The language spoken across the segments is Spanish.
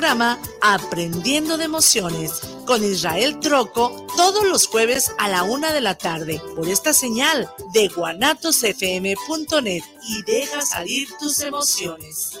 programa Aprendiendo de Emociones con Israel Troco todos los jueves a la una de la tarde por esta señal de guanatosfm.net y deja salir tus emociones.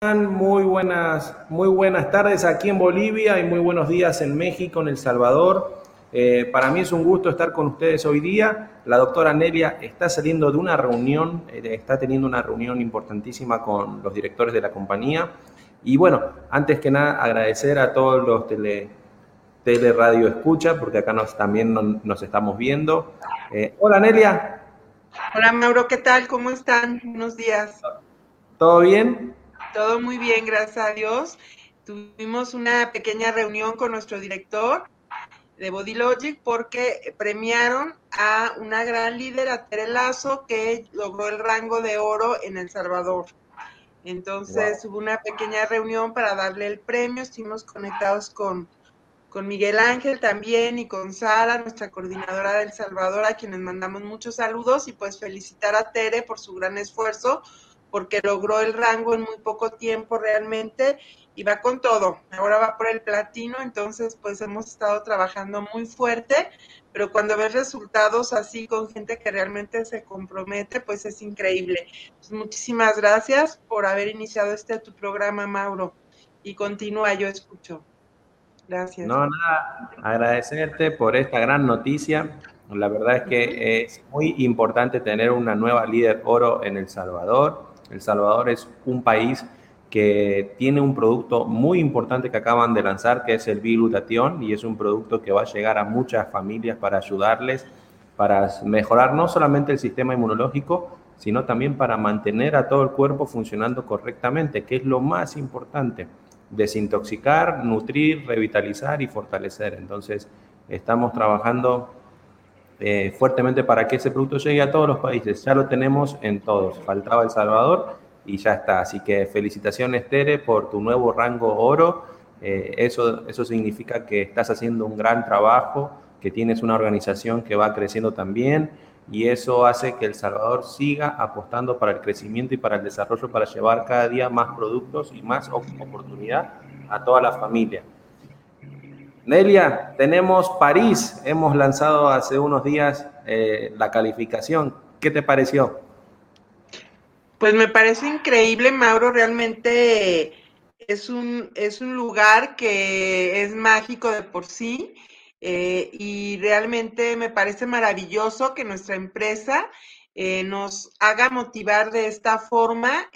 Muy buenas, muy buenas tardes aquí en Bolivia y muy buenos días en México, en El Salvador. Eh, para mí es un gusto estar con ustedes hoy día. La doctora Nelia está saliendo de una reunión, eh, está teniendo una reunión importantísima con los directores de la compañía. Y bueno, antes que nada, agradecer a todos los tele, tele radio escucha, porque acá nos, también nos, estamos viendo. Eh, hola Nelia. Hola Mauro, ¿qué tal? ¿Cómo están? Buenos días. ¿Todo bien? Todo muy bien, gracias a Dios. Tuvimos una pequeña reunión con nuestro director de Body Logic porque premiaron a una gran líder, a Tere Lazo, que logró el rango de oro en El Salvador. Entonces hubo una pequeña reunión para darle el premio, estuvimos conectados con, con Miguel Ángel también y con Sara, nuestra coordinadora de El Salvador, a quienes mandamos muchos saludos y pues felicitar a Tere por su gran esfuerzo porque logró el rango en muy poco tiempo realmente y va con todo. Ahora va por el platino, entonces pues hemos estado trabajando muy fuerte, pero cuando ves resultados así con gente que realmente se compromete, pues es increíble. Pues, muchísimas gracias por haber iniciado este tu programa, Mauro. Y continúa, yo escucho. Gracias. No, nada, agradecerte por esta gran noticia. La verdad es que es muy importante tener una nueva líder oro en El Salvador el Salvador es un país que tiene un producto muy importante que acaban de lanzar, que es el biglutatión, y es un producto que va a llegar a muchas familias para ayudarles, para mejorar no solamente el sistema inmunológico, sino también para mantener a todo el cuerpo funcionando correctamente, que es lo más importante, desintoxicar, nutrir, revitalizar y fortalecer. Entonces, estamos trabajando eh, fuertemente para que ese producto llegue a todos los países. Ya lo tenemos en todos. Faltaba El Salvador y ya está. Así que felicitaciones, Tere, por tu nuevo rango oro. Eh, eso, eso significa que estás haciendo un gran trabajo, que tienes una organización que va creciendo también y eso hace que El Salvador siga apostando para el crecimiento y para el desarrollo, para llevar cada día más productos y más oportunidad a toda la familia. Nelia, tenemos París. Hemos lanzado hace unos días eh, la calificación. ¿Qué te pareció? Pues me parece increíble, Mauro. Realmente es un, es un lugar que es mágico de por sí. Eh, y realmente me parece maravilloso que nuestra empresa eh, nos haga motivar de esta forma.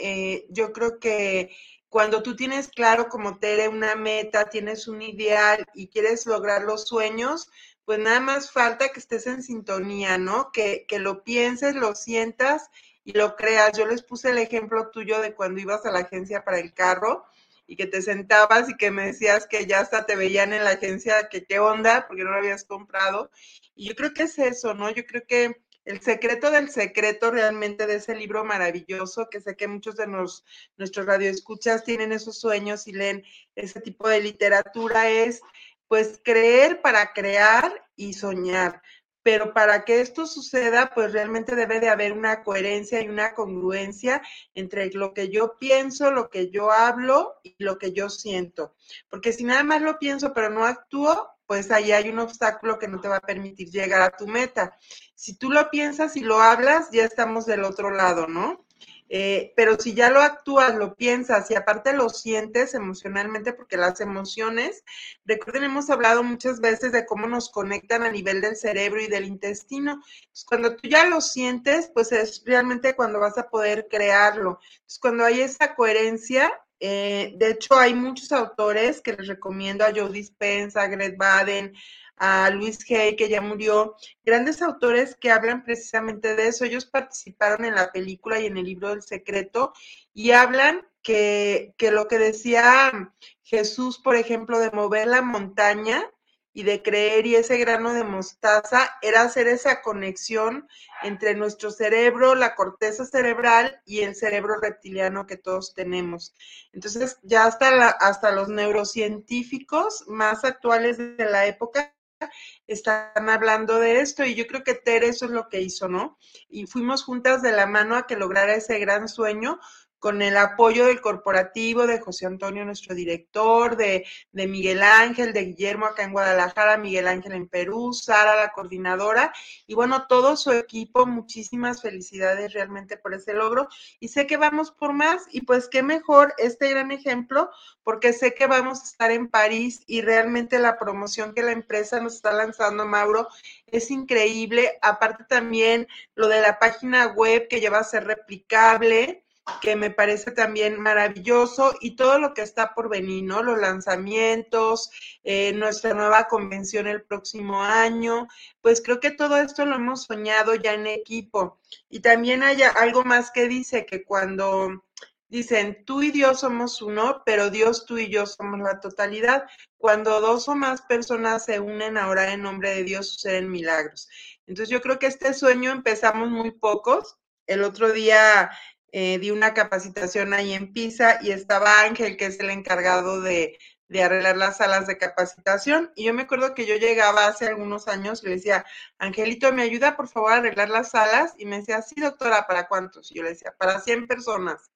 yo creo que cuando tú tienes claro como Tere una meta, tienes un ideal y quieres lograr los sueños, pues nada más falta que estés en sintonía, ¿no? Que, que lo pienses, lo sientas y lo creas. Yo les puse el ejemplo tuyo de cuando ibas a la agencia para el carro y que te sentabas y que me decías que ya hasta te veían en la agencia, que qué onda, porque no lo habías comprado. Y yo creo que es eso, ¿no? Yo creo que el secreto del secreto realmente de ese libro maravilloso, que sé que muchos de nuestros radioescuchas tienen esos sueños y leen ese tipo de literatura, es pues creer para crear y soñar. pero para que esto suceda, pues realmente debe de haber una coherencia y una congruencia entre lo que yo pienso, lo que yo hablo y lo que yo siento. Porque si nada más lo pienso pero no actúo, pues ahí hay un obstáculo que no te va a permitir llegar a tu meta. Si tú lo piensas y lo hablas, ya estamos del otro lado, ¿no? Eh, pero si ya lo actúas, lo piensas y aparte lo sientes emocionalmente, porque las emociones, recuerden, hemos hablado muchas veces de cómo nos conectan a nivel del cerebro y del intestino. cuando tú ya lo sientes, pues es realmente cuando vas a poder crearlo. cuando hay esa coherencia, eh, de hecho, hay muchos autores que les recomiendo a Joe Dispenza, a Greg Baden, a Luis Hay, que ya murió, grandes autores que hablan precisamente de eso. Ellos participaron en la película y en el libro del secreto y hablan que, que lo que decía Jesús, por ejemplo, de mover la montaña, y de creer y ese grano de mostaza era hacer esa conexión entre nuestro cerebro, la corteza cerebral y el cerebro reptiliano que todos tenemos. Entonces, ya hasta, hasta los neurocientíficos más actuales de la época están hablando de esto y yo creo que Tere eso es lo que hizo, ¿no? Y fuimos juntas de la mano a que lograra ese gran sueño con el apoyo del corporativo, de José Antonio, nuestro director, de, de, Miguel Ángel, de Guillermo acá en Guadalajara, Miguel Ángel en Perú, Sara, la coordinadora, y bueno, todo su equipo, muchísimas felicidades realmente por ese logro. Y sé que vamos por más, y pues qué mejor este gran ejemplo, porque sé que vamos a estar en París y realmente la promoción que la empresa nos está lanzando, Mauro, es increíble. Aparte también lo de la página web que ya va a ser replicable que me parece también maravilloso y todo lo que está por venir, ¿no? Los lanzamientos, eh, nuestra nueva convención el próximo año, pues creo que todo esto lo hemos soñado ya en equipo. Y también hay algo más que dice que cuando dicen, tú y Dios somos uno, pero Dios, tú y yo somos la totalidad. Cuando dos o más personas se unen ahora en nombre de Dios, suceden milagros. Entonces yo creo que este sueño empezamos muy pocos. El otro día eh, di una capacitación ahí en Pisa y estaba Ángel, que es el encargado de, de, arreglar las salas de capacitación. Y yo me acuerdo que yo llegaba hace algunos años y le decía, Angelito, ¿me ayuda por favor a arreglar las salas? Y me decía, sí, doctora, ¿para cuántos? Y yo le decía, para 100 personas.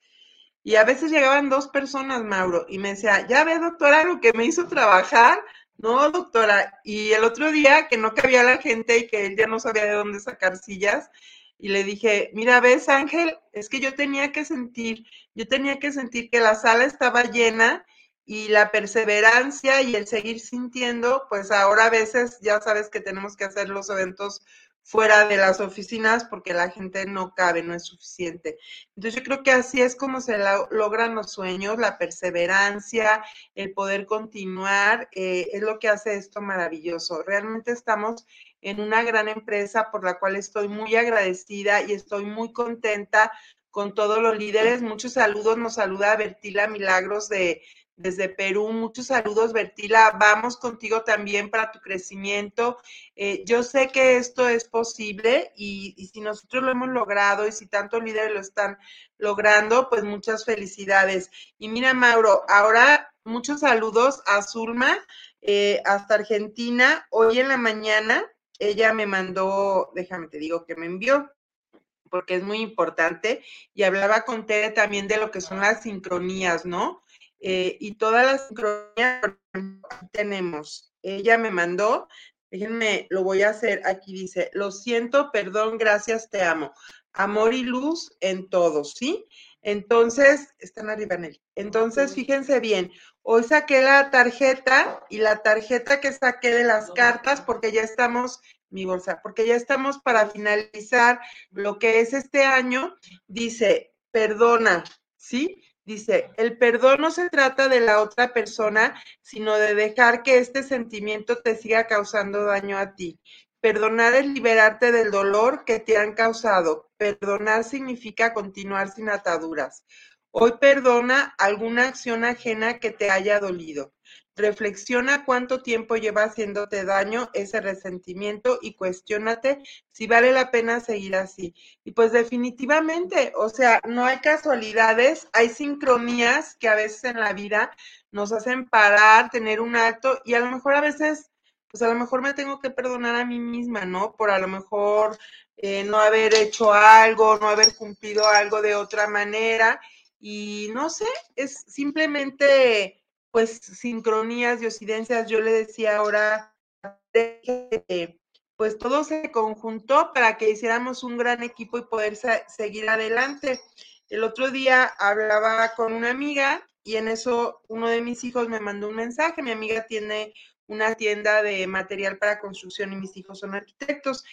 Y a veces llegaban dos personas, Mauro, y me decía, ya ve, doctora, lo que me hizo trabajar. No, doctora. Y el otro día que no cabía la gente y que él ya no sabía de dónde sacar sillas, y le dije, mira, ves Ángel, es que yo tenía que sentir, yo tenía que sentir que la sala estaba llena y la perseverancia y el seguir sintiendo, pues ahora a veces ya sabes que tenemos que hacer los eventos fuera de las oficinas porque la gente no cabe, no es suficiente. Entonces yo creo que así es como se logran los sueños, la perseverancia, el poder continuar, eh, es lo que hace esto maravilloso. Realmente estamos en una gran empresa por la cual estoy muy agradecida y estoy muy contenta con todos los líderes. Muchos saludos, nos saluda Bertila Milagros de, desde Perú. Muchos saludos, Bertila. Vamos contigo también para tu crecimiento. Eh, yo sé que esto es posible y, y, si nosotros lo hemos logrado y si tantos líderes lo están logrando, pues muchas felicidades. Y mira, Mauro, ahora muchos saludos a Zulma eh, hasta Argentina. Hoy en la mañana ella me mandó, déjame te digo que me envió porque es muy importante, y hablaba con Tere también de lo que son las sincronías, ¿no? Eh, y todas las sincronías tenemos. Ella me mandó, déjenme, lo voy a hacer, aquí dice, lo siento, perdón, gracias, te amo. Amor y luz en todos, ¿sí? Entonces, están arriba en él. Entonces, fíjense bien, hoy saqué la tarjeta y la tarjeta que saqué de las cartas, porque ya estamos, mi bolsa, porque ya estamos para finalizar lo que es este año, dice, perdona, ¿sí? Dice, el perdón no se trata de la otra persona, sino de dejar que este sentimiento te siga causando daño a ti. Perdonar es liberarte del dolor que te han causado. Perdonar significa continuar sin ataduras. Hoy perdona alguna acción ajena que te haya dolido. Reflexiona cuánto tiempo lleva haciéndote daño ese resentimiento y cuestiónate si vale la pena seguir así. Y pues definitivamente, o sea, no hay casualidades, hay sincronías que a veces en la vida nos hacen parar, tener un alto y a lo mejor a veces pues a lo mejor me tengo que perdonar a mí misma, ¿no? Por a lo mejor eh, no haber hecho algo, no haber cumplido algo de otra manera. Y no sé, es simplemente pues sincronías, diosidencias. Yo le decía ahora, pues todo se conjuntó para que hiciéramos un gran equipo y poder seguir adelante. El otro día hablaba con una amiga y en eso uno de mis hijos me mandó un mensaje. Mi amiga tiene una tienda de material para construcción y mis hijos son arquitectos.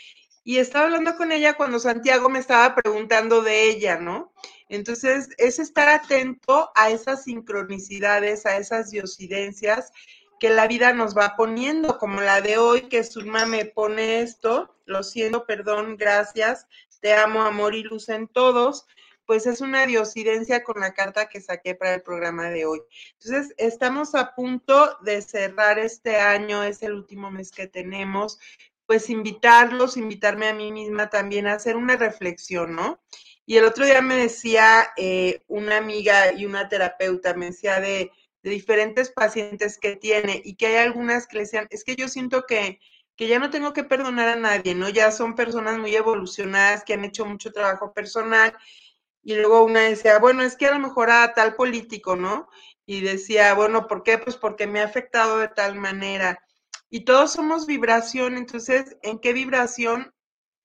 Y estaba hablando con ella cuando Santiago me estaba preguntando de ella, ¿no? Entonces, es estar atento a esas sincronicidades, a esas diosidencias que la vida nos va poniendo, como la de hoy, que Zulma me pone esto, lo siento, perdón, gracias, te amo, amor y luz en todos, pues es una diosidencia con la carta que saqué para el programa de hoy. Entonces, estamos a punto de cerrar este año, es el último mes que tenemos, pues invitarlos, invitarme a mí misma también a hacer una reflexión, ¿no? Y el otro día me decía eh, una amiga y una terapeuta, me decía de diferentes pacientes que tiene y que hay algunas que le decían, es que yo siento que, que ya no tengo que perdonar a nadie, ¿no? Ya son personas muy evolucionadas que han hecho mucho trabajo personal. Y luego una decía, bueno, es que a lo mejor a tal político, ¿no? Y decía, bueno, ¿por qué? Pues porque me ha afectado de tal manera. Y todos somos vibración, entonces, ¿en qué vibración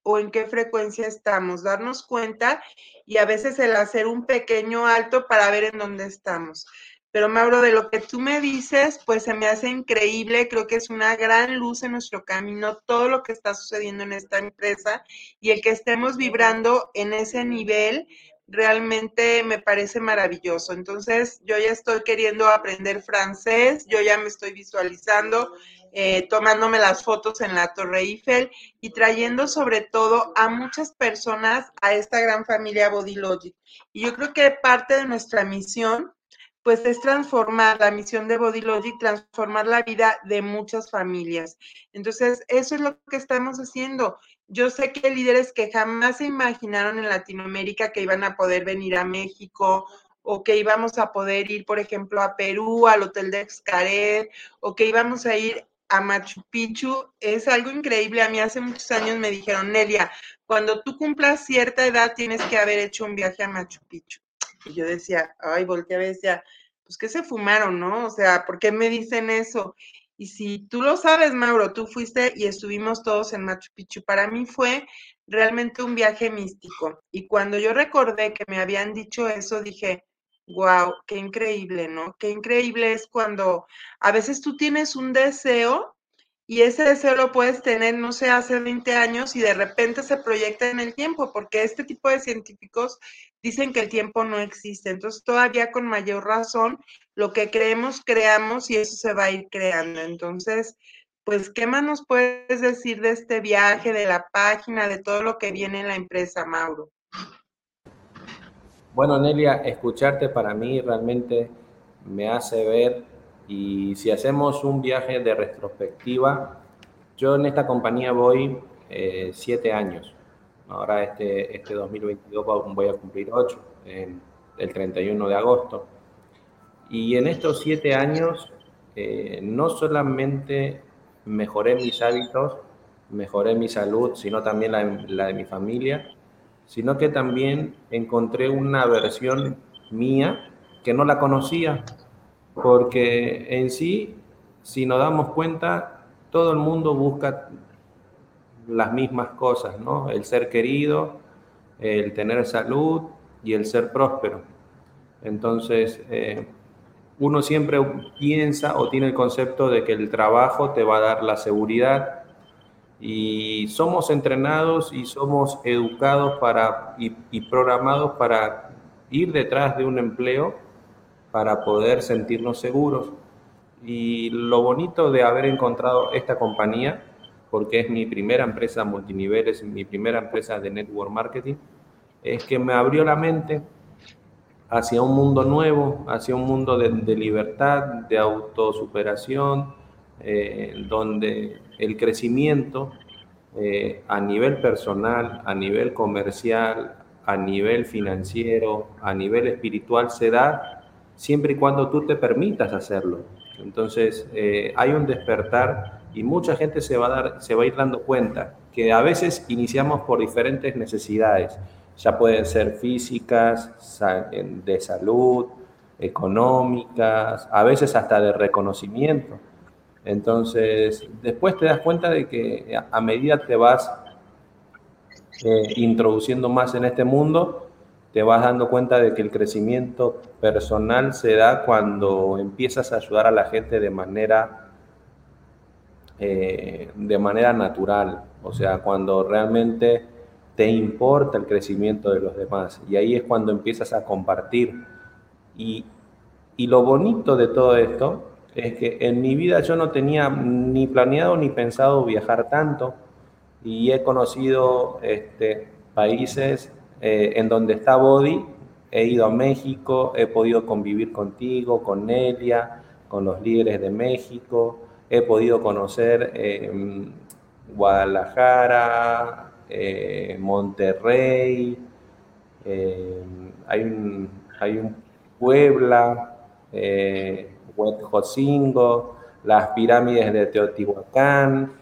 o en qué frecuencia estamos? Darnos cuenta y a veces el hacer un pequeño alto para ver en dónde estamos. Pero Mauro, de lo que tú me dices, pues se me hace increíble, creo que es una gran luz en nuestro camino todo lo que está sucediendo en esta empresa y el que estemos vibrando en ese nivel realmente me parece maravilloso. Entonces, yo ya estoy queriendo aprender francés, yo ya me estoy visualizando, eh, tomándome las fotos en la Torre Eiffel y trayendo sobre todo a muchas personas a esta gran familia Body Logic. Y yo creo que parte de nuestra misión pues es transformar la misión de Body Logic, transformar la vida de muchas familias. Entonces, eso es lo que estamos haciendo. Yo sé que hay líderes que jamás se imaginaron en Latinoamérica que iban a poder venir a México o que íbamos a poder ir, por ejemplo, a Perú, al Hotel de Xcaret, o que íbamos a ir a Machu Picchu. Es algo increíble. A mí hace muchos años me dijeron, Nelia, cuando tú cumplas cierta edad tienes que haber hecho un viaje a Machu Picchu. Y yo decía, ay, volteé a ver, decía, pues que se fumaron, ¿no? O sea, ¿por qué me dicen eso? Y si tú lo sabes, Mauro, tú fuiste y estuvimos todos en Machu Picchu. Para mí fue realmente un viaje místico. Y cuando yo recordé que me habían dicho eso, dije, wow, qué increíble, ¿no? Qué increíble es cuando a veces tú tienes un deseo y ese deseo lo puedes tener, no sé, hace 20 años y de repente se proyecta en el tiempo, porque este tipo de científicos dicen que el tiempo no existe. Entonces, todavía con mayor razón, lo que creemos, creamos y eso se va a ir creando. Entonces, pues, ¿qué más nos puedes decir de este viaje, de la página, de todo lo que viene en la empresa, Mauro? Bueno, Nelia, escucharte para mí realmente me hace ver y si hacemos un viaje de retrospectiva, yo en esta compañía voy eh, siete años. Ahora este, este 2022 voy a cumplir ocho, el 31 de agosto. Y en estos siete años eh, no solamente mejoré mis hábitos, mejoré mi salud, sino también la, la de mi familia, sino que también encontré una versión mía que no la conocía porque en sí, si nos damos cuenta, todo el mundo busca las mismas cosas, ¿no? El ser querido, el tener salud y el ser próspero. Entonces, eh, uno siempre piensa o tiene el concepto de que el trabajo te va a dar la seguridad y somos entrenados y somos educados para, y programados para ir detrás de un empleo para poder sentirnos seguros. Y lo bonito de haber encontrado esta compañía, porque es mi primera empresa multinivel, es mi primera empresa de network marketing, es que me abrió la mente hacia un mundo nuevo, hacia un mundo de, libertad, de autosuperación, eh, donde el crecimiento eh, a nivel personal, a nivel comercial, a nivel financiero, a nivel espiritual se da siempre y cuando tú te permitas hacerlo. Entonces, eh, hay un despertar y mucha gente se va, a dar, se va a ir dando cuenta que a veces iniciamos por diferentes necesidades, ya pueden ser físicas, de salud, económicas, a veces hasta de reconocimiento. Entonces, después te das cuenta de que a medida te vas eh, introduciendo más en este mundo, te vas dando cuenta de que el crecimiento personal se da cuando empiezas a ayudar a la gente de manera, eh, de manera natural, o sea, cuando realmente te importa el crecimiento de los demás. Y ahí es cuando empiezas a compartir. Y, y lo bonito de todo esto es que en mi vida yo no tenía ni planeado ni pensado viajar tanto y he conocido este, países eh, en donde está Body, he ido a México, he podido convivir contigo, con Nelia, con los líderes de México, he podido conocer eh, Guadalajara, eh, Monterrey, hay, un, hay un Puebla, Huejotzingo, las pirámides de Teotihuacán,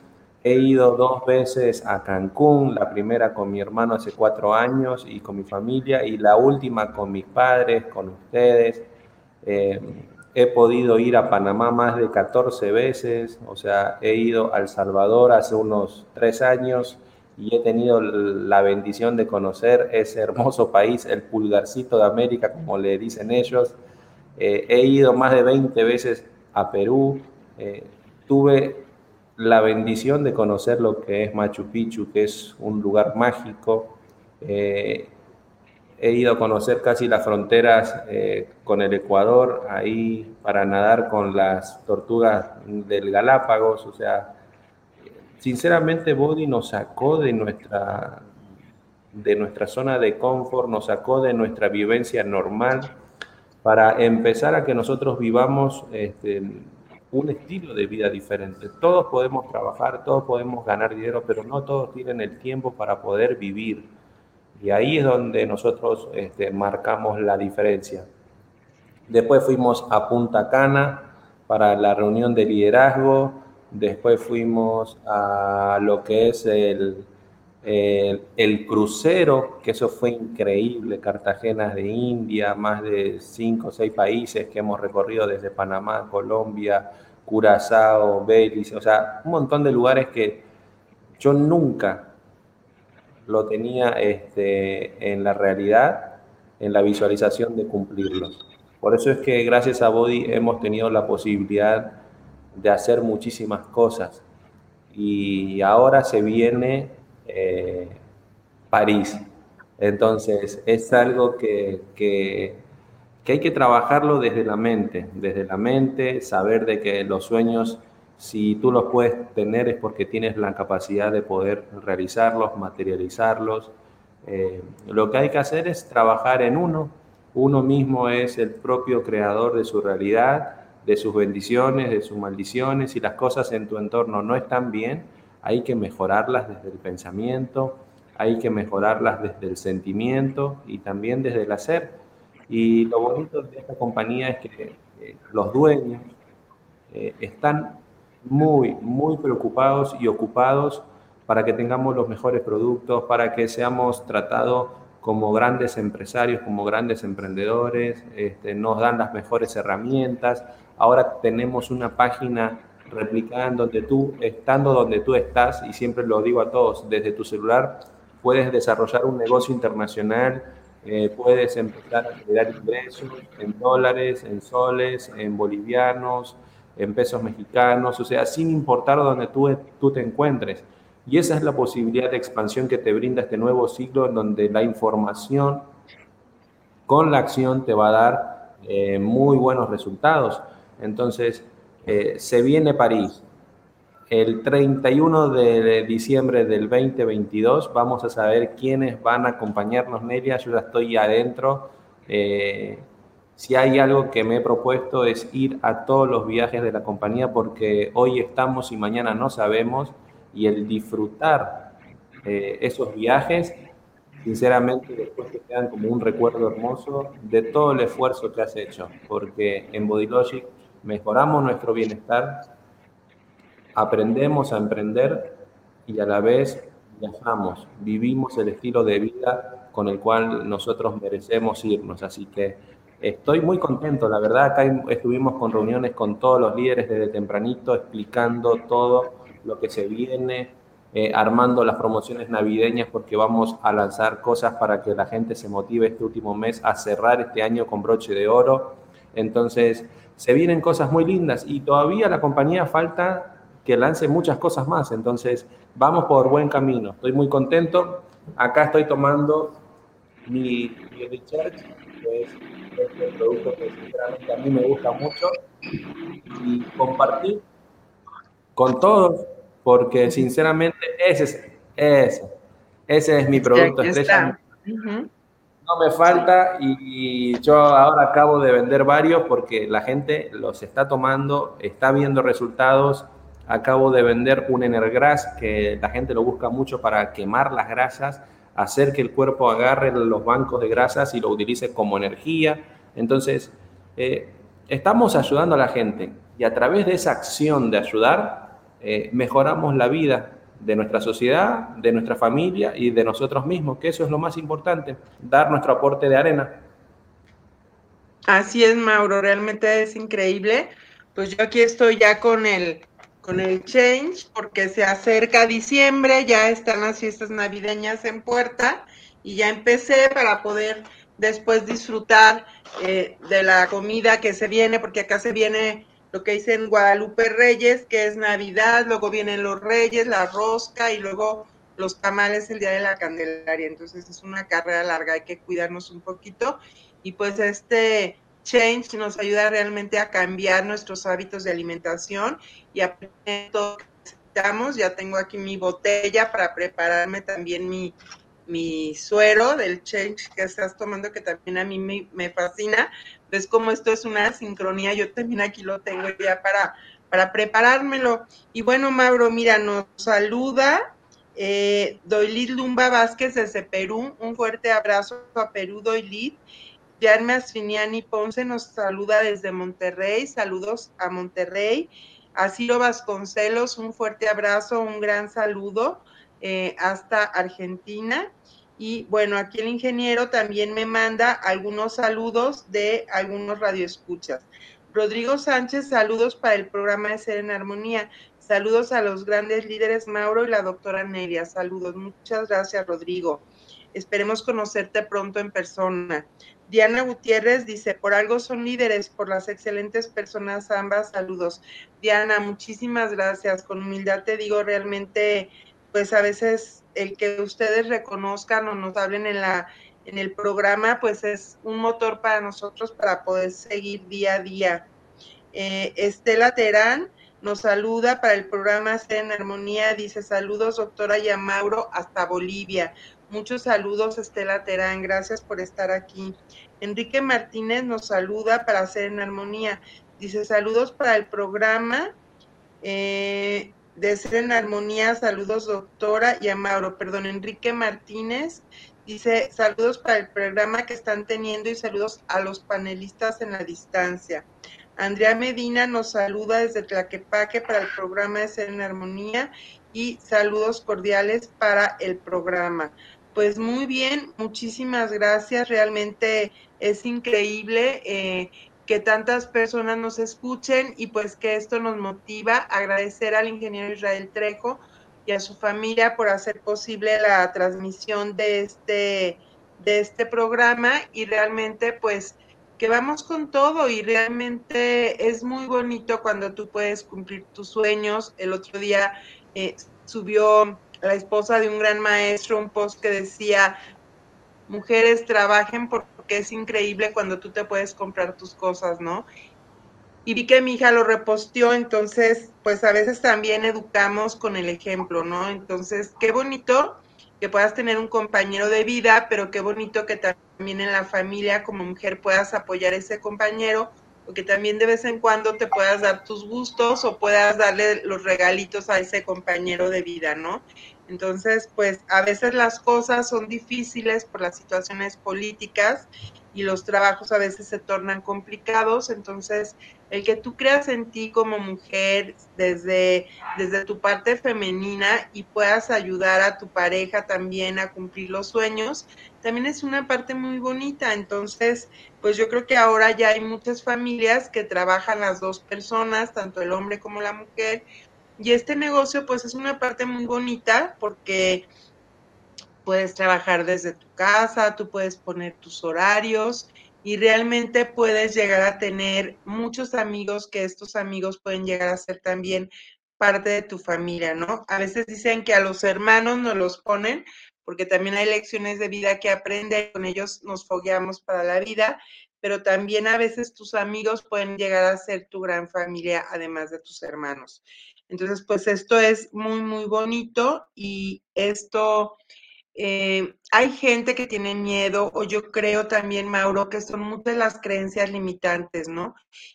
He ido dos veces a Cancún, la primera con mi hermano hace cuatro años y con mi familia, y la última con mis padres, con ustedes. Eh, he podido ir a Panamá más de 14 veces, o sea, he ido a El Salvador hace unos tres años y he tenido la bendición de conocer ese hermoso país, el pulgarcito de América, como le dicen ellos. Eh, he ido más de 20 veces a Perú. Eh, tuve la bendición de conocer lo que es Machu Picchu, que es un lugar mágico. Eh, he ido a conocer casi las fronteras eh, con el Ecuador, ahí para nadar con las tortugas del Galápagos. O sea, sinceramente Body nos sacó de nuestra, de nuestra zona de confort, nos sacó de nuestra vivencia normal para empezar a que nosotros vivamos este, un estilo de vida diferente. Todos podemos trabajar, todos podemos ganar dinero, pero no todos tienen el tiempo para poder vivir. Y ahí es donde nosotros este, marcamos la diferencia. Después fuimos a Punta Cana para la reunión de liderazgo. Después fuimos a lo que es el, el, el, crucero, que eso fue increíble, Cartagena de India, más de cinco o seis países que hemos recorrido desde Panamá, Colombia, Curazao, Belice, o sea, un montón de lugares que yo nunca lo tenía este, en la realidad, en la visualización de cumplirlos. Por eso es que gracias a Body hemos tenido la posibilidad de hacer muchísimas cosas. Y ahora se viene eh, París. Entonces, es algo que, que que hay que trabajarlo desde la mente, desde la mente, saber de que los sueños, si tú los puedes tener es porque tienes la capacidad de poder realizarlos, materializarlos. Eh, lo que hay que hacer es trabajar en uno. Uno mismo es el propio creador de su realidad, de sus bendiciones, de sus maldiciones. Si las cosas en tu entorno no están bien, hay que mejorarlas desde el pensamiento, hay que mejorarlas desde el sentimiento y también desde el hacer y lo bonito de esta compañía es que eh, los dueños eh, están muy, muy preocupados y ocupados para que tengamos los mejores productos, para que seamos tratados como grandes empresarios, como grandes emprendedores, este, nos dan las mejores herramientas. Ahora tenemos una página replicada en donde tú, estando donde tú estás, y siempre lo digo a todos, desde tu celular puedes desarrollar un negocio internacional eh, puedes empezar a generar ingresos en dólares, en soles, en bolivianos, en pesos mexicanos, o sea, sin importar dónde tú, tú te encuentres. Y esa es la posibilidad de expansión que te brinda este nuevo ciclo en donde la información con la acción te va a dar eh, muy buenos resultados. Entonces, eh, se viene París, el 31 de diciembre del 2022 vamos a saber quiénes van a acompañarnos, Nelia. Yo ya estoy adentro. Eh, si hay algo que me he propuesto es ir a todos los viajes de la compañía porque hoy estamos y mañana no sabemos y el disfrutar eh, esos viajes, sinceramente después te quedan como un recuerdo hermoso de todo el esfuerzo que has hecho, porque en Bodylogic mejoramos nuestro bienestar, aprendemos a emprender y a la vez viajamos, vivimos el estilo de vida con el cual nosotros merecemos irnos. Así que estoy muy contento, la verdad, acá estuvimos con reuniones con todos los líderes desde tempranito explicando todo lo que se viene, eh, armando las promociones navideñas porque vamos a lanzar cosas para que la gente se motive este último mes a cerrar este año con broche de oro. Entonces, se vienen cosas muy lindas y todavía la compañía falta que lance muchas cosas más. Entonces, vamos por buen camino. Estoy muy contento. Acá estoy tomando mi, mi Recharge, que es este producto que sinceramente a mí me gusta mucho, y compartir con todos porque sinceramente ese es, ese, ese es mi producto estrella. No me falta y yo ahora acabo de vender varios porque la gente los está tomando, está viendo resultados. Acabo de vender un Energras que la gente lo busca mucho para quemar las grasas, hacer que el cuerpo agarre los bancos de grasas y lo utilice como energía. Entonces, eh, estamos ayudando a la gente y a través de esa acción de ayudar, eh, mejoramos la vida de nuestra sociedad, de nuestra familia y de nosotros mismos, que eso es lo más importante, dar nuestro aporte de arena. Así es, Mauro, realmente es increíble. Pues yo aquí estoy ya con el con el change porque se acerca diciembre, ya están las fiestas navideñas en puerta y ya empecé para poder después disfrutar eh, de la comida que se viene, porque acá se viene lo que dicen Guadalupe Reyes, que es Navidad, luego vienen los Reyes, la rosca y luego los tamales el día de la Candelaria. Entonces es una carrera larga, hay que cuidarnos un poquito. Y pues este change nos ayuda realmente a cambiar nuestros hábitos de alimentación y aprender todo lo que necesitamos. Ya tengo aquí mi botella para prepararme también mi, mi suero del change que estás tomando, que también a mí me, fascina. Ves cómo esto es una sincronía, yo también aquí lo tengo ya para, para preparármelo. Y bueno, Mauro, mira, nos saluda eh, Doilid Lumba Vázquez desde Perú. Un fuerte abrazo a Perú, Doilid. Yarme Asfiniani Ponce nos saluda desde Monterrey. Saludos a Monterrey. A Vasconcelos, un fuerte abrazo, un gran saludo. Eh, hasta Argentina. Y bueno, aquí el ingeniero también me manda algunos saludos de algunos radioescuchas. Rodrigo Sánchez, saludos para el programa de Ser en Armonía. Saludos a los grandes líderes Mauro y la doctora Nelia. Saludos. Muchas gracias, Rodrigo. Esperemos conocerte pronto en persona. Diana Gutiérrez dice, por algo son líderes, por las excelentes personas ambas. Saludos. Diana, muchísimas gracias. Con humildad te digo, realmente pues a veces el que ustedes reconozcan o nos hablen en la en el programa, pues es un motor para nosotros para poder seguir día a día. Eh, Estela Terán nos saluda para el programa Ser en Armonía, dice saludos doctora Yamauro hasta Bolivia. Muchos saludos Estela Terán, gracias por estar aquí. Enrique Martínez nos saluda para Ser en Armonía, dice saludos para el programa. Eh, de Ser en Armonía, saludos doctora y a Mauro, perdón, Enrique Martínez, dice saludos para el programa que están teniendo y saludos a los panelistas en la distancia. Andrea Medina nos saluda desde Tlaquepaque para el programa de Ser en Armonía y saludos cordiales para el programa. Pues muy bien, muchísimas gracias, realmente es increíble. Eh, que tantas personas nos escuchen y pues que esto nos motiva. Agradecer al ingeniero Israel Trejo y a su familia por hacer posible la transmisión de este, de este programa y realmente pues que vamos con todo y realmente es muy bonito cuando tú puedes cumplir tus sueños. El otro día eh, subió la esposa de un gran maestro un post que decía, mujeres trabajen por que es increíble cuando tú te puedes comprar tus cosas, ¿no? Y vi que mi hija lo reposteó, entonces, pues a veces también educamos con el ejemplo, ¿no? Entonces, qué bonito que puedas tener un compañero de vida, pero qué bonito que también en la familia como mujer puedas apoyar a ese compañero, o que también de vez en cuando te puedas dar tus gustos o puedas darle los regalitos a ese compañero de vida, ¿no? Entonces, pues a veces las cosas son difíciles por las situaciones políticas y los trabajos a veces se tornan complicados, entonces el que tú creas en ti como mujer desde, desde tu parte femenina y puedas ayudar a tu pareja también a cumplir los sueños, también es una parte muy bonita. Entonces, pues yo creo que ahora ya hay muchas familias que trabajan las dos personas, tanto el hombre como la mujer, y este negocio pues es una parte muy bonita porque puedes trabajar desde tu casa, tú puedes poner tus horarios y realmente puedes llegar a tener muchos amigos que estos amigos pueden llegar a ser también parte de tu familia, ¿no? A veces dicen que a los hermanos nos los ponen porque también hay lecciones de vida que aprende, con ellos nos fogueamos para la vida, pero también a veces tus amigos pueden llegar a ser tu gran familia, además de tus hermanos. Entonces, pues esto es muy, muy bonito y esto eh, hay gente que tiene miedo, o yo creo también, Mauro, que son muchas las creencias limitantes, ¿no?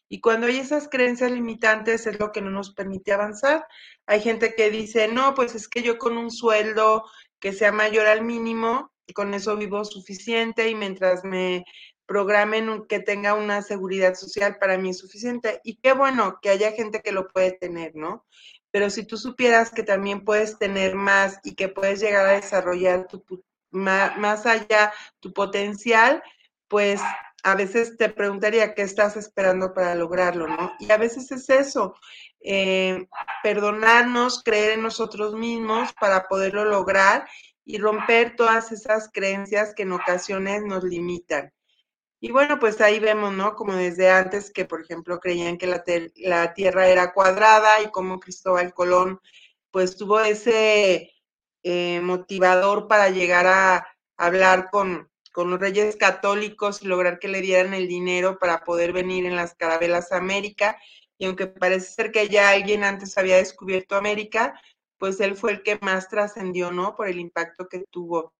Y cuando hay esas creencias limitantes es lo que no nos permite avanzar. Hay gente que dice, no, pues es que yo con un sueldo que sea mayor al mínimo, con eso vivo suficiente y mientras me programen que tenga una seguridad social para mí es suficiente. Y qué bueno que haya gente que lo puede tener, ¿no? pero si tú supieras que también puedes tener más y que puedes llegar a desarrollar tu, más, allá tu potencial, pues a veces te preguntaría qué estás esperando para lograrlo, ¿no? Y a veces es eso, eh, perdonarnos, creer en nosotros mismos para poderlo lograr y romper todas esas creencias que en ocasiones nos limitan. Y bueno, pues ahí vemos, ¿no? Como desde antes que, por ejemplo, creían que la, la Tierra era cuadrada y como Cristóbal Colón, pues tuvo ese eh, motivador para llegar a hablar con, con los reyes católicos y lograr que le dieran el dinero para poder venir en las carabelas a América. Y aunque parece ser que ya alguien antes había descubierto América, pues él fue el que más trascendió, ¿no? Por el impacto que tuvo.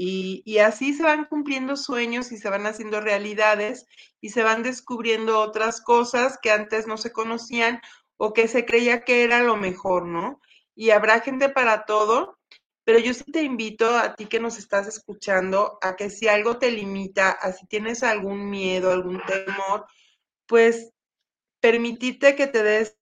Y, así se van cumpliendo sueños y se van haciendo realidades y se van descubriendo otras cosas que antes no se conocían o que se creía que era lo mejor, ¿no? Y habrá gente para todo, pero yo sí te invito a ti que nos estás escuchando a que si algo te limita, a si tienes algún miedo, algún temor, pues permitirte que te des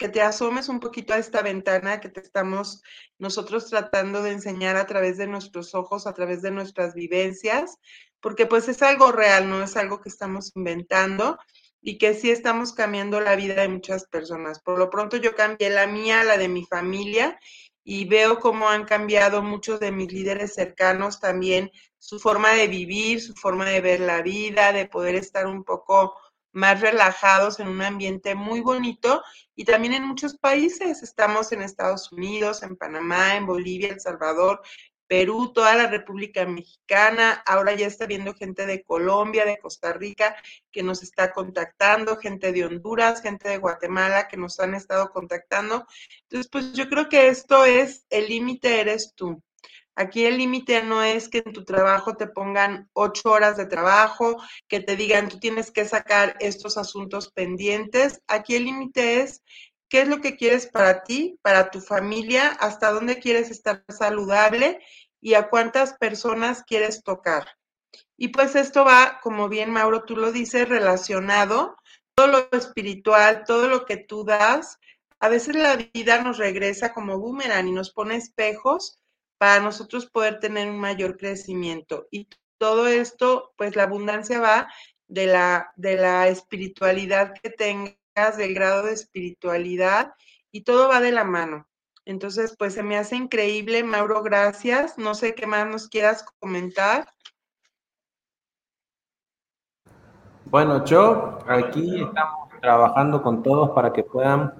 que te asomes un poquito a esta ventana que te estamos nosotros tratando de enseñar a través de nuestros ojos, a través de nuestras vivencias, porque pues es algo real, no es algo que estamos inventando y que sí estamos cambiando la vida de muchas personas. Por lo pronto yo cambié la mía, la de mi familia, y veo cómo han cambiado muchos de mis líderes cercanos también su forma de vivir, su forma de ver la vida, de poder estar un poco más relajados en un ambiente muy bonito y también en muchos países. Estamos en Estados Unidos, en Panamá, en Bolivia, El Salvador, Perú, toda la República Mexicana. Ahora ya está viendo gente de Colombia, de Costa Rica que nos está contactando, gente de Honduras, gente de Guatemala que nos han estado contactando. Entonces, pues yo creo que esto es, el límite eres tú. Aquí el límite no es que en tu trabajo te pongan ocho horas de trabajo, que te digan tú tienes que sacar estos asuntos pendientes. Aquí el límite es qué es lo que quieres para ti, para tu familia, hasta dónde quieres estar saludable y a cuántas personas quieres tocar. Y pues esto va, como bien Mauro tú lo dices, relacionado, todo lo espiritual, todo lo que tú das. A veces la vida nos regresa como boomerang y nos pone espejos para nosotros poder tener un mayor crecimiento. Y todo esto, pues la abundancia va de la, de la espiritualidad que tengas, del grado de espiritualidad, y todo va de la mano. Entonces, pues se me hace increíble, Mauro, gracias. No sé qué más nos quieras comentar. Bueno, yo aquí estamos trabajando con todos para que puedan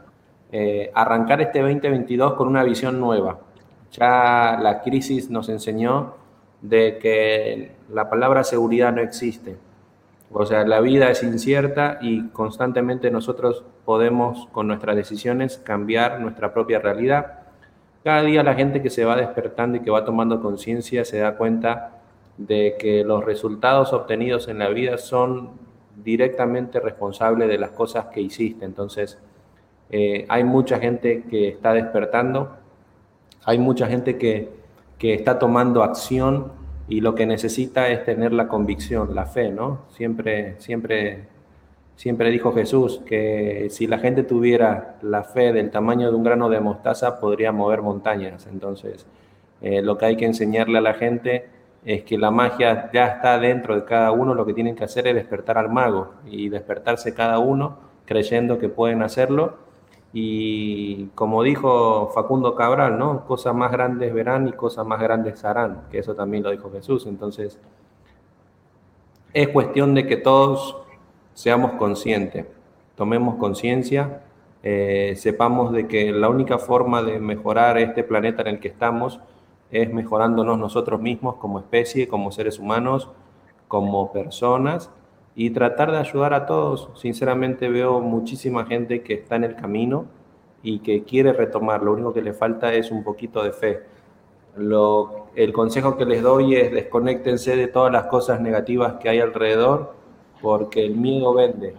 eh, arrancar este 2022 con una visión nueva. Ya la crisis nos enseñó de que la palabra seguridad no existe. O sea, la vida es incierta y constantemente nosotros podemos con nuestras decisiones cambiar nuestra propia realidad. Cada día la gente que se va despertando y que va tomando conciencia se da cuenta de que los resultados obtenidos en la vida son directamente responsables de las cosas que hiciste. Entonces, eh, hay mucha gente que está despertando hay mucha gente que, está tomando acción y lo que necesita es tener la convicción, la fe, ¿no? Siempre, siempre, Siempre dijo Jesús que si la gente tuviera la fe del tamaño de un grano de mostaza, podría mover montañas. Entonces, eh, lo que hay que enseñarle a la gente es que la magia ya está dentro de cada uno, lo que tienen que hacer es despertar al mago y despertarse cada uno creyendo que pueden hacerlo. Y como dijo Facundo Cabral, ¿no? Cosas más grandes verán y cosas más grandes harán, que eso también lo dijo Jesús. Entonces, es cuestión de que todos seamos conscientes, tomemos conciencia, eh, sepamos de que la única forma de mejorar este planeta en el que estamos es mejorándonos nosotros mismos como especie, como seres humanos, como personas y tratar de ayudar a todos. Sinceramente veo muchísima gente que está en el camino y que quiere retomar, lo único que le falta es un poquito de fe. Lo, el consejo que les doy es desconéctense de todas las cosas negativas que hay alrededor porque el miedo vende,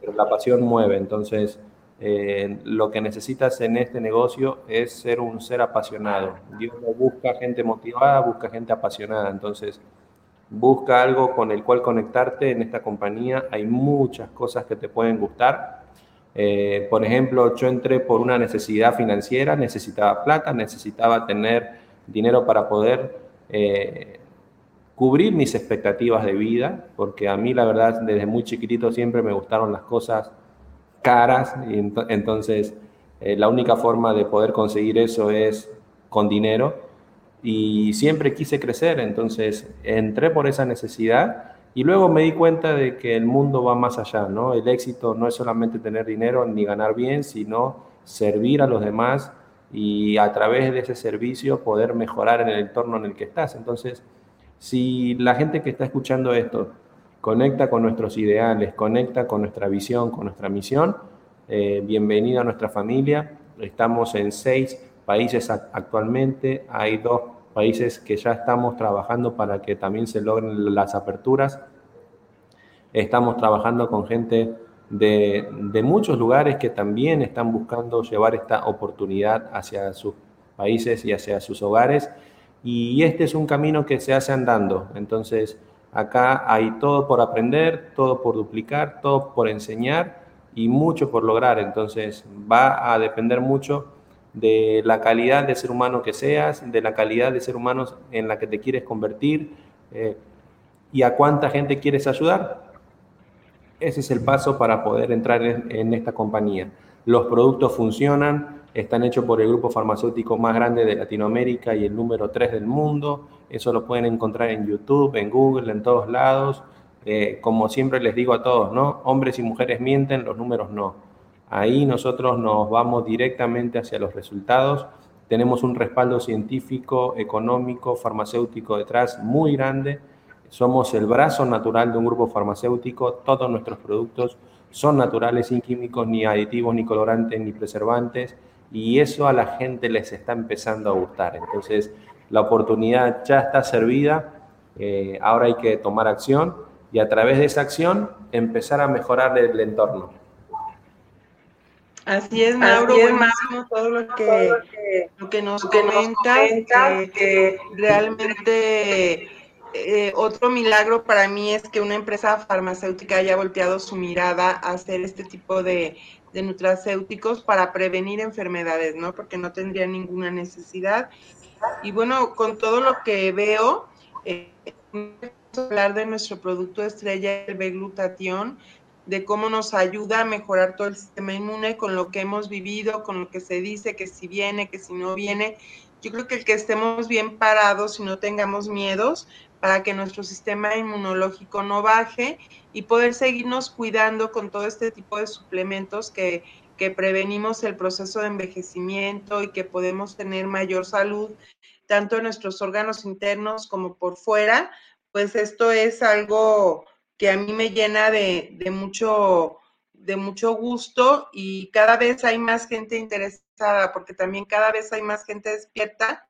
pero la pasión mueve. Entonces, eh, lo que necesitas en este negocio es ser un ser apasionado. Dios busca gente motivada, busca gente apasionada. Entonces, busca algo con el cual conectarte en esta compañía. Hay muchas cosas que te pueden gustar. Eh, por ejemplo, yo entré por una necesidad financiera, necesitaba plata, necesitaba tener dinero para poder eh, cubrir mis expectativas de vida, porque a mí la verdad desde muy chiquitito siempre me gustaron las cosas caras, y entonces eh, la única forma de poder conseguir eso es con dinero, y siempre quise crecer, entonces entré por esa necesidad y luego me di cuenta de que el mundo va más allá, ¿no? El éxito no es solamente tener dinero ni ganar bien, sino servir a los demás y a través de ese servicio poder mejorar en el entorno en el que estás. Entonces, si la gente que está escuchando esto conecta con nuestros ideales, conecta con nuestra visión, con nuestra misión, eh, bienvenido a nuestra familia. Estamos en seis países actualmente, hay dos países que ya estamos trabajando para que también se logren las aperturas. Estamos trabajando con gente de, de muchos lugares que también están buscando llevar esta oportunidad hacia sus países y hacia sus hogares y este es un camino que se hace andando. Entonces, acá hay todo por aprender, todo por duplicar, todo por enseñar y mucho por lograr. Entonces, va a depender mucho de la calidad de ser humano que seas, de la calidad de ser humano en la que te quieres convertir eh, y a cuánta gente quieres ayudar. Ese es el paso para poder entrar en esta compañía. Los productos funcionan, están hechos por el grupo farmacéutico más grande de Latinoamérica y el número 3 del mundo. Eso lo pueden encontrar en YouTube, en Google, en todos lados. Eh, como siempre les digo a todos, ¿no? Hombres y mujeres mienten, los números no. Ahí nosotros nos vamos directamente hacia los resultados. Tenemos un respaldo científico, económico, farmacéutico detrás muy grande. Somos el brazo natural de un grupo farmacéutico. Todos nuestros productos son naturales, sin químicos, ni aditivos, ni colorantes, ni preservantes y eso a la gente les está empezando a gustar. Entonces, la oportunidad ya está servida, eh, ahora hay que tomar acción y a través de esa acción empezar a mejorar el, entorno. Así es, Mauro, Así todo lo que, lo que nos comenta, que, realmente eh, otro milagro para mí es que una empresa farmacéutica haya volteado su mirada a hacer este tipo de, de nutracéuticos para prevenir enfermedades, ¿no? Porque no tendría ninguna necesidad. Y bueno, con todo lo que veo, eh, hablar de nuestro producto estrella, el B-glutatión, de cómo nos ayuda a mejorar todo el sistema inmune con lo que hemos vivido, con lo que se dice que si viene, que si no viene. Yo creo que el que estemos bien parados y no tengamos miedos para que nuestro sistema inmunológico no baje y poder seguirnos cuidando con todo este tipo de suplementos que, que prevenimos el proceso de envejecimiento y que podemos tener mayor salud, tanto en nuestros órganos internos como por fuera, pues esto es algo que a mí me llena de, de mucho de mucho gusto y cada vez hay más gente interesada, porque también cada vez hay más gente despierta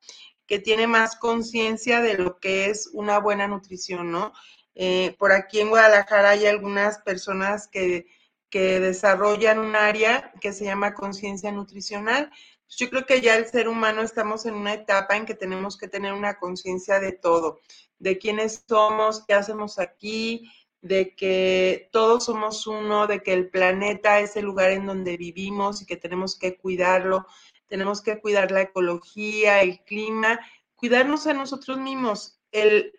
que tiene más conciencia de lo que es una buena nutrición, ¿no? Eh, por aquí en Guadalajara hay algunas personas que, desarrollan un área que se llama conciencia nutricional. Yo creo que ya el ser humano estamos en una etapa en que tenemos que tener una conciencia de todo, de quiénes somos, qué hacemos aquí, de que todos somos uno, de que el planeta es el lugar en donde vivimos y que tenemos que cuidarlo, tenemos que cuidar la ecología, el clima, cuidarnos a nosotros mismos. El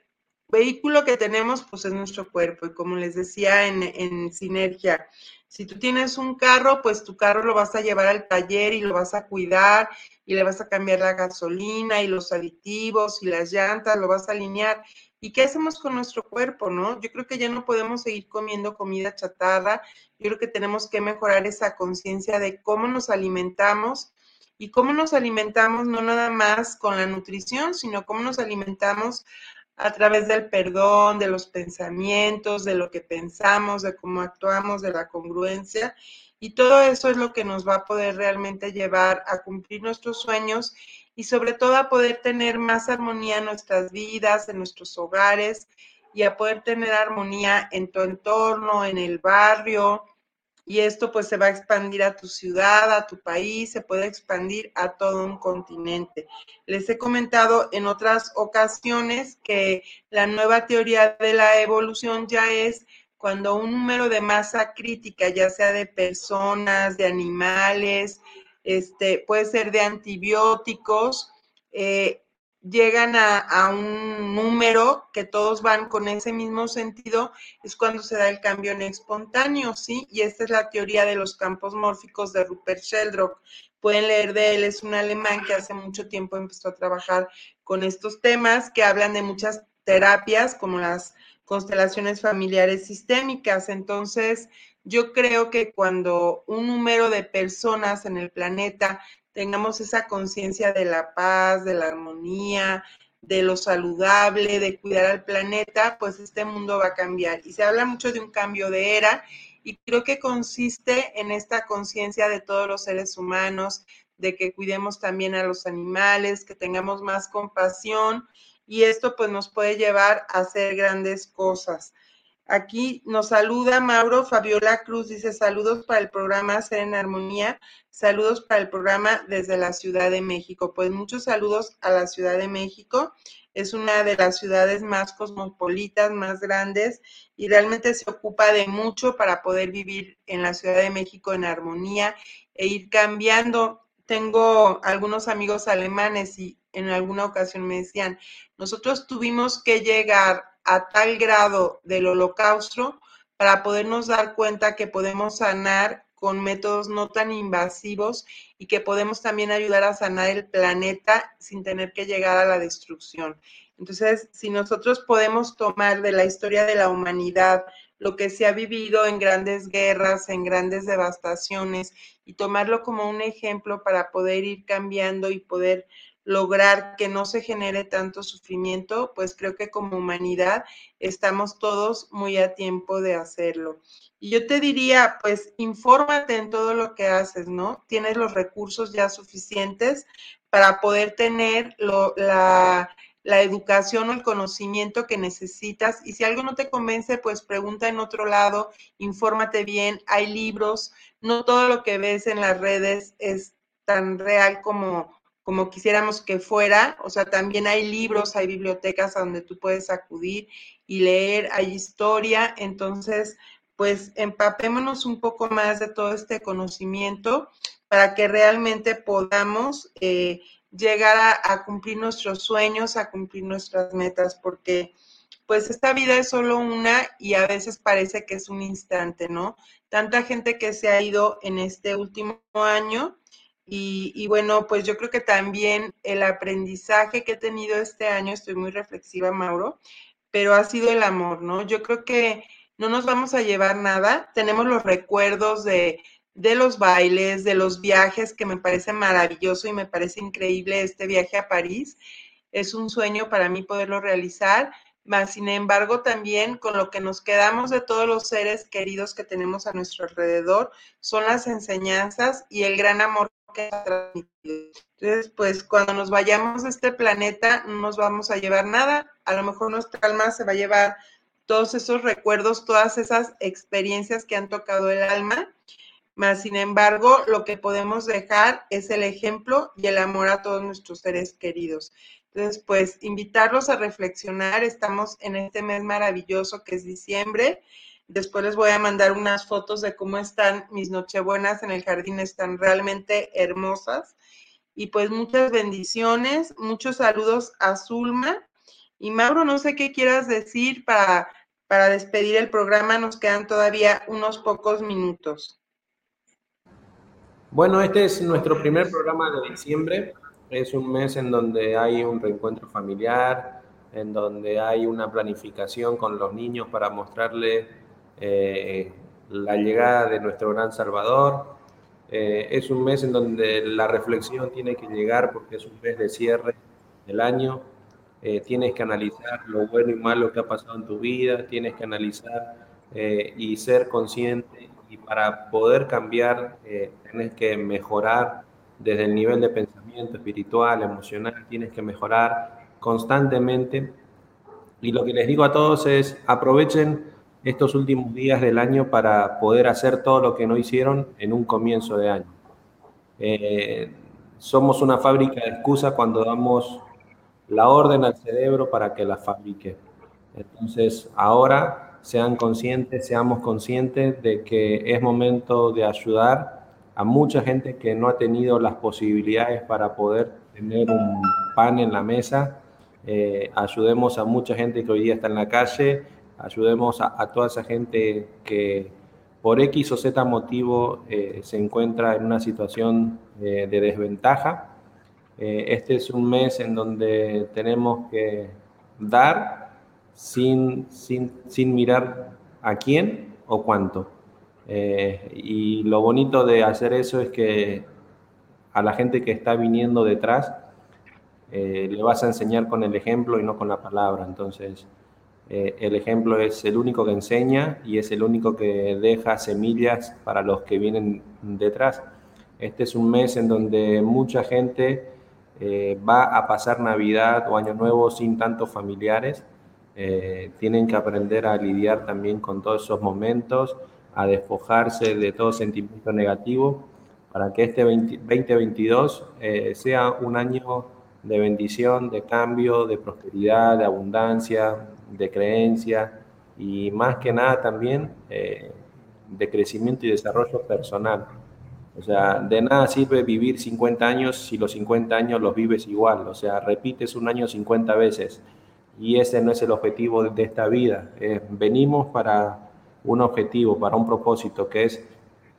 vehículo que tenemos, pues es nuestro cuerpo y como les decía en, en Sinergia, si tú tienes un carro, pues tu carro lo vas a llevar al taller y lo vas a cuidar y le vas a cambiar la gasolina y los aditivos y las llantas, lo vas a alinear. ¿Y qué hacemos con nuestro cuerpo, no? Yo creo que ya no podemos seguir comiendo comida chatarra. Yo creo que tenemos que mejorar esa conciencia de cómo nos alimentamos y cómo nos alimentamos no nada más con la nutrición, sino cómo nos alimentamos a través del perdón, de los pensamientos, de lo que pensamos, de cómo actuamos, de la congruencia. Y todo eso es lo que nos va a poder realmente llevar a cumplir nuestros sueños y sobre todo a poder tener más armonía en nuestras vidas, en nuestros hogares y a poder tener armonía en tu entorno, en el barrio, y esto pues se va a expandir a tu ciudad, a tu país, se puede expandir a todo un continente. Les he comentado en otras ocasiones que la nueva teoría de la evolución ya es cuando un número de masa crítica, ya sea de personas, de animales, este, puede ser de antibióticos, eh, llegan a, un número que todos van con ese mismo sentido, es cuando se da el cambio en espontáneo, ¿sí? Y esta es la teoría de los campos mórficos de Rupert Sheldrake. Pueden leer de él, es un alemán que hace mucho tiempo empezó a trabajar con estos temas que hablan de muchas terapias como las constelaciones familiares sistémicas. Entonces, yo creo que cuando un número de personas en el planeta tengamos esa conciencia de la paz, de la armonía, de lo saludable, de cuidar al planeta, pues este mundo va a cambiar. Y se habla mucho de un cambio de era y creo que consiste en esta conciencia de todos los seres humanos, de que cuidemos también a los animales, que tengamos más compasión y esto pues nos puede llevar a hacer grandes cosas. Aquí nos saluda Mauro Fabiola Cruz, dice saludos para el programa Ser en Armonía, saludos para el programa desde la Ciudad de México. Pues muchos saludos a la Ciudad de México. Es una de las ciudades más cosmopolitas, más grandes y realmente se ocupa de mucho para poder vivir en la Ciudad de México en armonía e ir cambiando. Tengo algunos amigos alemanes y en alguna ocasión me decían, nosotros tuvimos que llegar a tal grado del holocausto para podernos dar cuenta que podemos sanar con métodos no tan invasivos y que podemos también ayudar a sanar el planeta sin tener que llegar a la destrucción. Entonces, si nosotros podemos tomar de la historia de la humanidad lo que se ha vivido en grandes guerras, en grandes devastaciones, y tomarlo como un ejemplo para poder ir cambiando y poder lograr que no se genere tanto sufrimiento, pues creo que como humanidad estamos todos muy a tiempo de hacerlo. Y yo te diría, pues infórmate en todo lo que haces, ¿no? Tienes los recursos ya suficientes para poder tener la, la educación o el conocimiento que necesitas. Y si algo no te convence, pues pregunta en otro lado, infórmate bien, hay libros, no todo lo que ves en las redes es tan real como como quisiéramos que fuera. O sea, también hay libros, hay bibliotecas a donde tú puedes acudir y leer, hay historia. Entonces, pues empapémonos un poco más de todo este conocimiento para que realmente podamos eh, llegar a, cumplir nuestros sueños, a cumplir nuestras metas, porque pues esta vida es solo una y a veces parece que es un instante, ¿no? Tanta gente que se ha ido en este último año y, bueno, pues yo creo que también el aprendizaje que he tenido este año, estoy muy reflexiva, Mauro, pero ha sido el amor, ¿no? Yo creo que no nos vamos a llevar nada, tenemos los recuerdos de, de los bailes, de los viajes, que me parece maravilloso y me parece increíble este viaje a París. Es un sueño para mí poderlo realizar, más sin embargo también con lo que nos quedamos de todos los seres queridos que tenemos a nuestro alrededor son las enseñanzas y el gran amor que ha transmitido. Entonces, pues cuando nos vayamos de este planeta no nos vamos a llevar nada, a lo mejor nuestra alma se va a llevar todos esos recuerdos, todas esas experiencias que han tocado el alma, más sin embargo, lo que podemos dejar es el ejemplo y el amor a todos nuestros seres queridos. Entonces, pues invitarlos a reflexionar. Estamos en este mes maravilloso que es diciembre. Después les voy a mandar unas fotos de cómo están mis nochebuenas en el jardín. Están realmente hermosas. Y pues muchas bendiciones, muchos saludos a Zulma. Y Mauro, no sé qué quieras decir para, para despedir el programa. Nos quedan todavía unos pocos minutos. Bueno, este es nuestro primer programa de diciembre. Es un mes en donde hay un reencuentro familiar, en donde hay una planificación con los niños para mostrarles eh, la llegada de nuestro gran Salvador. Eh, es un mes en donde la reflexión tiene que llegar porque es un mes de cierre del año. Eh, tienes que analizar lo bueno y malo que ha pasado en tu vida, tienes que analizar y ser consciente y para poder cambiar tienes que mejorar desde el nivel de pensamiento espiritual, emocional, tienes que mejorar constantemente. Y lo que les digo a todos es, aprovechen estos últimos días del año para poder hacer todo lo que no hicieron en un comienzo de año. Eh, somos una fábrica de excusas cuando damos la orden al cerebro para que la fabrique. Entonces, ahora sean conscientes, seamos conscientes de que es momento de ayudar a mucha gente que no ha tenido las posibilidades para poder tener un pan en la mesa. Eh, ayudemos a mucha gente que hoy día está en la calle, ayudemos a, toda esa gente que por X o Z motivo eh, se encuentra en una situación de desventaja. Eh, este es un mes en donde tenemos que dar sin, sin, sin mirar a quién o cuánto. Eh, y lo bonito de hacer eso es que a la gente que está viniendo detrás eh, le vas a enseñar con el ejemplo y no con la palabra. Entonces, eh, el ejemplo es el único que enseña y es el único que deja semillas para los que vienen detrás. Este es un mes en donde mucha gente va a pasar Navidad o Año Nuevo sin tantos familiares. Tienen que aprender a lidiar también con todos esos momentos a despojarse de todo sentimiento negativo para que este 2022 eh, sea un año de bendición, de cambio, de prosperidad, de abundancia, de creencia y más que nada también eh, de crecimiento y desarrollo personal. O sea, de nada sirve vivir 50 años si los 50 años los vives igual. O sea, repites un año 50 veces. Y ese no es el objetivo de esta vida. Eh, venimos para un objetivo, para un propósito, que es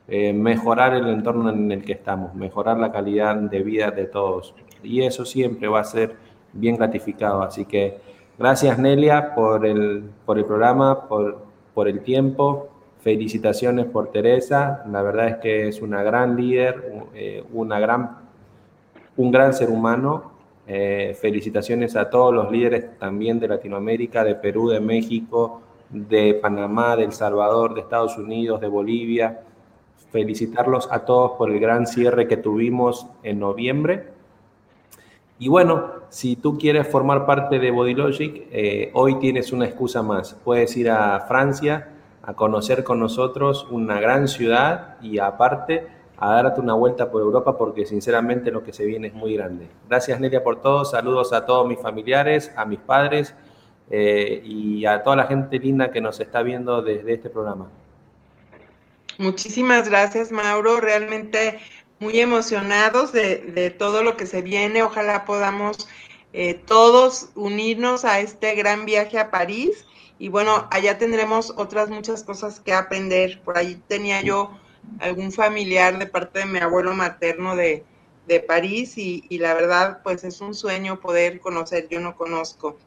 eh, mejorar el entorno en el que estamos, mejorar la calidad de vida de todos. Y eso siempre va a ser bien gratificado. Así que gracias Nelia por el, por el programa, por, por el tiempo. Felicitaciones por Teresa. La verdad es que es una gran líder, eh, una gran, un gran ser humano. Eh, felicitaciones a todos los líderes también de Latinoamérica, de Perú, de México, de Panamá, de El Salvador, de Estados Unidos, de Bolivia. Felicitarlos a todos por el gran cierre que tuvimos en noviembre. Y bueno, si tú quieres formar parte de Bodylogic, eh, hoy tienes una excusa más. Puedes ir a Francia a conocer con nosotros una gran ciudad y aparte a darte una vuelta por Europa porque sinceramente lo que se viene es muy grande. Gracias Nelia por todo, saludos a todos mis familiares, a mis padres eh, y a toda la gente linda que nos está viendo desde este programa. Muchísimas gracias, Mauro. Realmente muy emocionados de, todo lo que se viene. Ojalá podamos eh, todos unirnos a este gran viaje a París. Y bueno, allá tendremos otras muchas cosas que aprender. Por ahí tenía yo algún familiar de parte de mi abuelo materno de, París y, y, la verdad, pues es un sueño poder conocer. Yo no conozco.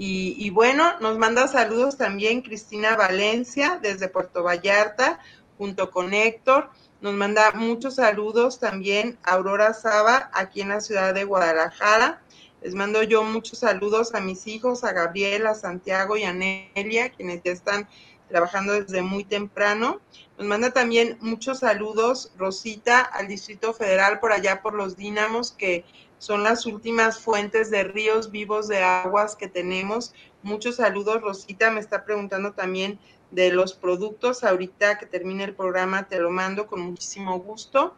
Y, bueno, nos manda saludos también Cristina Valencia desde Puerto Vallarta, junto con Héctor. Nos manda muchos saludos también Aurora Saba, aquí en la ciudad de Guadalajara. Les mando yo muchos saludos a mis hijos, a Gabriela, a Santiago y a Nelia, quienes ya están trabajando desde muy temprano. Nos manda también muchos saludos Rosita al Distrito Federal por allá por los Dínamos, que son las últimas fuentes de ríos vivos de aguas que tenemos. Muchos saludos, Rosita me está preguntando también de los productos. Ahorita que termine el programa te lo mando con muchísimo gusto.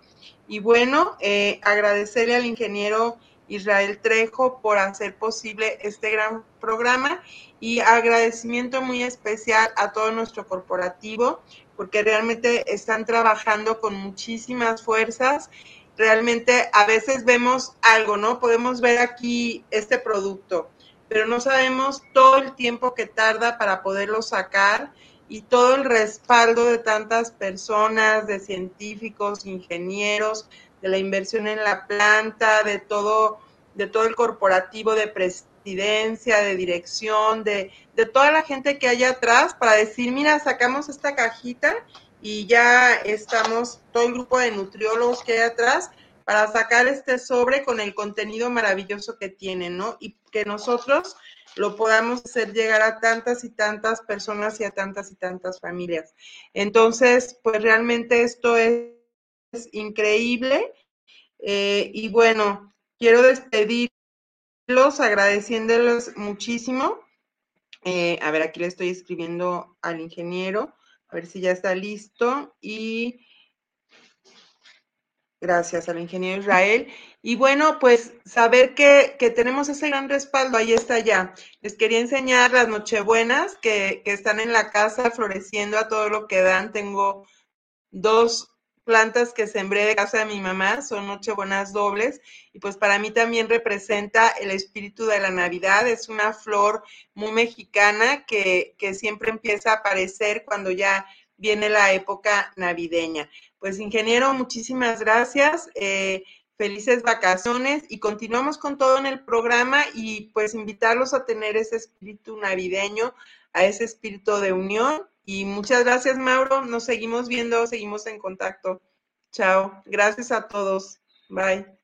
Y bueno, eh, agradecerle al ingeniero Israel Trejo por hacer posible este gran programa y agradecimiento muy especial a todo nuestro corporativo porque realmente están trabajando con muchísimas fuerzas. Realmente a veces vemos algo, ¿no? Podemos ver aquí este producto, pero no sabemos todo el tiempo que tarda para poderlo sacar y todo el respaldo de tantas personas, de científicos, ingenieros, de la inversión en la planta, de todo, de todo el corporativo de presidencia, de dirección, de, de toda la gente que hay atrás para decir, mira, sacamos esta cajita y ya estamos, todo el grupo de nutriólogos que hay atrás, para sacar este sobre con el contenido maravilloso que tiene, ¿no? Y que nosotros lo podamos hacer llegar a tantas y tantas personas y a tantas y tantas familias. Entonces, pues realmente esto es increíble. Eh, y bueno, quiero despedirlos agradeciéndoles muchísimo. Eh, a ver, aquí le estoy escribiendo al ingeniero, a ver si ya está listo. Y gracias al ingeniero Israel. Y bueno, pues saber que, que, tenemos ese gran respaldo, ahí está ya. Les quería enseñar las nochebuenas que, que están en la casa floreciendo a todo lo que dan. Tengo dos plantas que sembré de casa de mi mamá, son nochebuenas dobles y pues para mí también representa el espíritu de la Navidad, es una flor muy mexicana que, que siempre empieza a aparecer cuando ya viene la época navideña. Pues ingeniero, muchísimas gracias. Eh, felices vacaciones y continuamos con todo en el programa y pues invitarlos a tener ese espíritu navideño, a ese espíritu de unión y muchas gracias, Mauro. Nos seguimos viendo, seguimos en contacto. Chao. Gracias a todos. Bye.